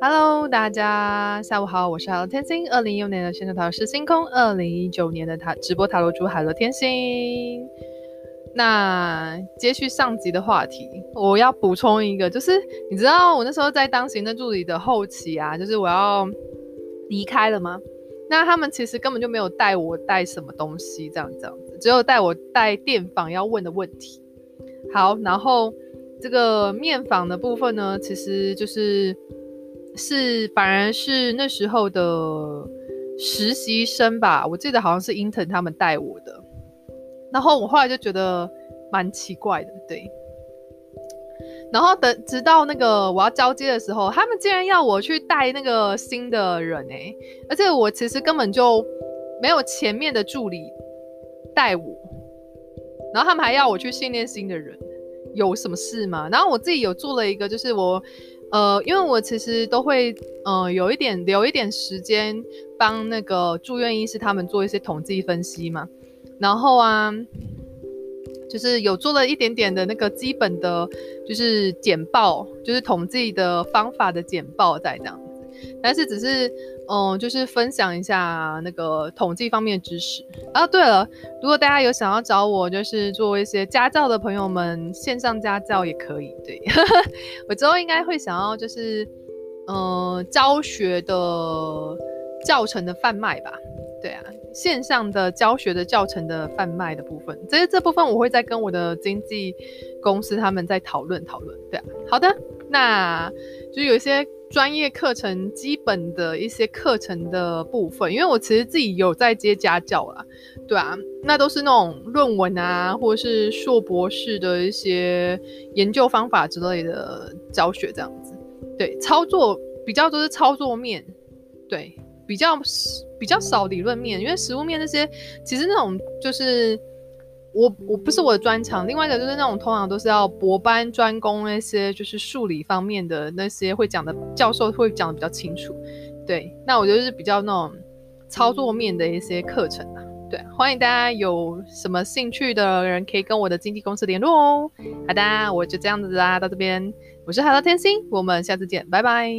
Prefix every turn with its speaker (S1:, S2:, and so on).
S1: Hello，大家下午好，我是海螺天星。二零一六年的线上塔罗师星空，二零一九年的塔直播塔罗主海螺天星。那接续上集的话题，我要补充一个，就是你知道我那时候在当行政助理的后期啊，就是我要离开了吗？那他们其实根本就没有带我带什么东西，这样这样子，只有带我带电访要问的问题。好，然后这个面访的部分呢，其实就是。是，反而是那时候的实习生吧，我记得好像是 intern 他们带我的，然后我后来就觉得蛮奇怪的，对。然后等直到那个我要交接的时候，他们竟然要我去带那个新的人哎、而且我其实根本就没有前面的助理带我，然后他们还要我去训练新的人，有什么事吗？然后我自己有做了一个，就是我。呃，因为我其实都会，呃，有一点留一点时间帮那个住院医师他们做一些统计分析嘛，然后啊，就是有做了一点点的那个基本的，就是简报，就是统计的方法的简报在这样，但是只是。嗯，就是分享一下那个统计方面的知识啊。对了，如果大家有想要找我，就是做一些家教的朋友们，线上家教也可以。对，我之后应该会想要就是，嗯，教学的教程的贩卖吧。对啊，线上的教学的教程的贩卖的部分，这这部分我会再跟我的经纪公司他们再讨论讨论。对啊，好的，那就有一些。专业课程基本的一些课程的部分，因为我其实自己有在接家教啦，对啊，那都是那种论文啊，或者是硕博士的一些研究方法之类的教学这样子，对，操作比较多是操作面，对，比较比较少理论面，因为实物面那些其实那种就是。我我不是我的专长，另外一个就是那种通常都是要博班专攻那些就是数理方面的那些会讲的教授会讲的比较清楚，对，那我就是比较那种操作面的一些课程啊，对，欢迎大家有什么兴趣的人可以跟我的经纪公司联络哦。好的，我就这样子啦，到这边，我是海涛天星，我们下次见，拜拜。